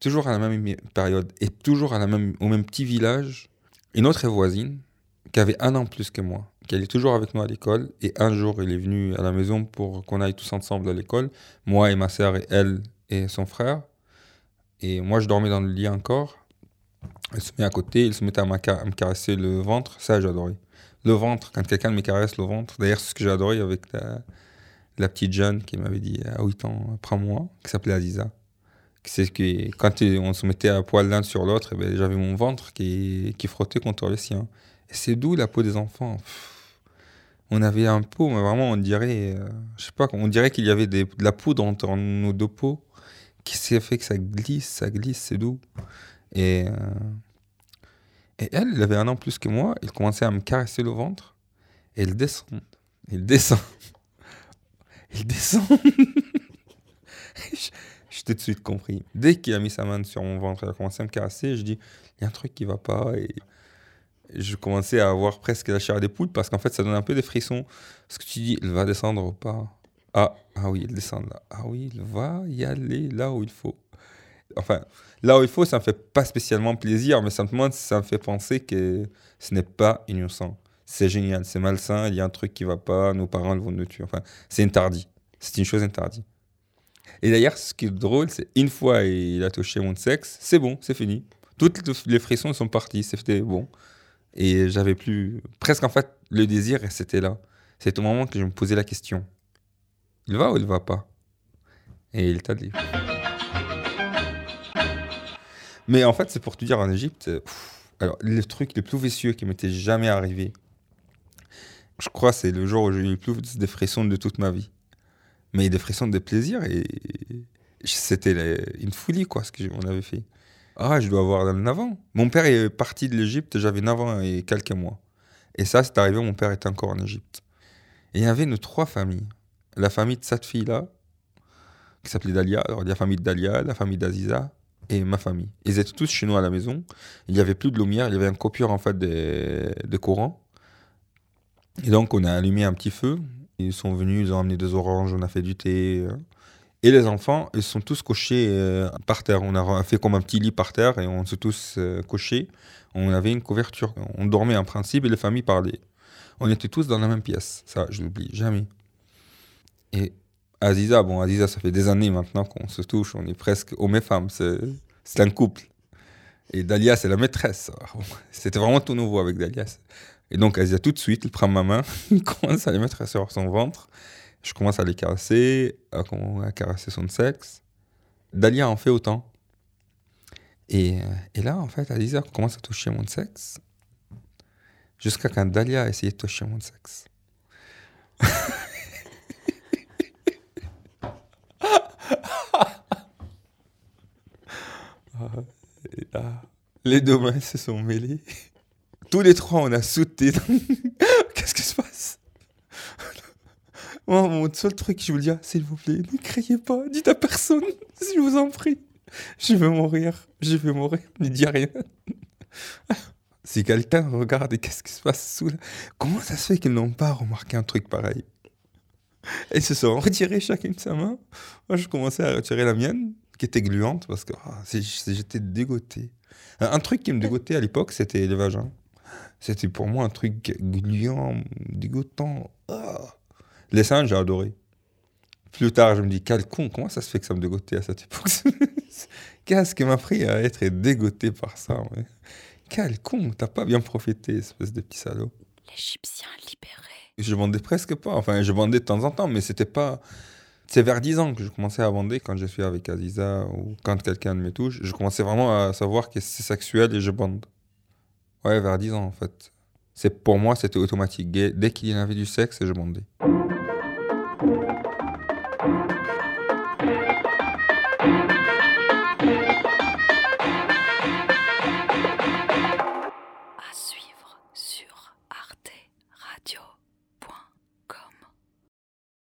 toujours à la même période et toujours au même petit village, une autre voisine qui avait un an plus que moi, qui allait toujours avec nous à l'école. Et un jour, il est venu à la maison pour qu'on aille tous ensemble à l'école, moi et ma sœur et elle et son frère. Et moi, je dormais dans le lit encore. Elle se met à côté, il se mettait à, me caresser le ventre. Ça, j'adorais. Le ventre, quand quelqu'un me caresse le ventre. D'ailleurs, c'est ce que j'ai adoré avec la, petite jeune qui m'avait dit à 8 ans, prends-moi, qui s'appelait Aziza. C'est que quand on se mettait à poil l'un sur l'autre, eh ben, j'avais mon ventre qui, qui frottait contre le sien. C'est d'où la peau des enfants? on avait un pot, mais vraiment, on dirait, euh, je sais pas, on dirait qu'il y avait de la poudre entre nos deux peaux qui s'est fait que ça glisse, ça glisse, c'est doux. Et, euh, et elle, elle avait un an plus que moi, il commençait à me caresser le ventre, et il descend, il descend, il descend. J'ai tout de suite compris. Dès qu'il a mis sa main sur mon ventre, il a commencé à me caresser, je dis, il y a un truc qui va pas, et je commençais à avoir presque la chair des poules, parce qu'en fait, ça donne un peu des frissons. Ce que tu dis, il va descendre ou pas? Ah, ah oui, il descend là. Ah oui, il va y aller là où il faut. Enfin, là où il faut, ça ne me fait pas spécialement plaisir, mais simplement, ça me fait penser que ce n'est pas innocent. C'est génial, c'est malsain, il y a un truc qui va pas, nos parents vont nous tuer. Enfin, c'est interdit. C'est une chose interdite. Et d'ailleurs, ce qui est drôle, c'est une fois il a touché mon sexe, c'est bon, c'est fini. Toutes les frissons sont partis, c'était bon. Et j'avais plus. Presque en fait, le désir, c'était là. C'est au moment que je me posais la question il va ou il va pas? Et il t'a dit. Mais en fait, c'est pour te dire, en Égypte, alors le truc le plus vicieux qui m'était jamais arrivé, je crois, c'est le jour où j'ai eu le plus de frissons de toute ma vie. Mais des frissons de plaisir et c'était une folie, quoi, ce qu'on avait fait. Ah, je dois avoir 9 ans. Mon père est parti de l'Égypte, j'avais 9 ans et quelques mois. Et ça, c'est arrivé, mon père était encore en Égypte. Et il y avait nos trois familles la famille de cette fille-là, qui s'appelait Dalia, alors la famille de Dalia, la famille d'Aziza et ma famille. Ils étaient tous chez nous à la maison. Il n'y avait plus de lumière, il y avait un coupure en fait de, de courant. Et donc on a allumé un petit feu. Ils sont venus, ils ont amené des oranges, on a fait du thé. Hein. Et les enfants, ils sont tous couchés euh, par terre. On a fait comme un petit lit par terre et on s'est tous euh, couchés. On avait une couverture. On dormait en principe et les familles parlaient. On était tous dans la même pièce. Ça, je l'oublie jamais. Et Aziza, bon, Aziza, ça fait des années maintenant qu'on se touche, on est presque homme et femme, c'est un couple. Et Dalia, c'est la maîtresse. C'était vraiment tout nouveau avec Dalia. Et donc, Aziza, tout de suite, il prend ma main, il commence à les mettre sur son ventre. Je commence à les caresser, à, caresser son sexe. Dalia en fait autant. Et, et là, en fait, Aziza commence à toucher mon sexe. Jusqu'à quand Dalia a essayé de toucher mon sexe. les deux mains se sont mêlées. Tous les trois, on a sauté. Qu'est-ce qui se passe? Mon seul truc, je vous dis, s'il vous plaît, ne criez pas, dites à personne, si je vous en prie. Je veux mourir, je veux mourir, ne dis rien. si quelqu'un regarde et qu'est-ce qui se passe sous là, comment ça se fait qu'ils n'ont pas remarqué un truc pareil? Ils se sont retirés chacune sa main. Moi, je commençais à retirer la mienne qui était gluante parce que ah, j'étais dégoûté. Un truc qui me dégoûtait à l'époque, c'était les vagins. C'était pour moi un truc gluant, dégoûtant. Ah. Les seins, j'ai adoré. Plus tard, je me dis, quel con, comment ça se fait que ça me dégoûtait à cette époque? Qu'est-ce qui m'a pris à être dégoûté par ça Quel con, t'as pas bien profité, espèce de petit salaud. L'Égyptien libéré. Je vendais presque pas, enfin, je vendais de temps en temps, mais c'était pas c'est vers 10 ans que je commençais à bander quand je suis avec Aziza ou quand quelqu'un me touche. Je commençais vraiment à savoir que c'est sexuel et je bande. Ouais, vers 10 ans en fait. C'est pour moi c'était automatique. Dès qu'il y avait du sexe, je bandais.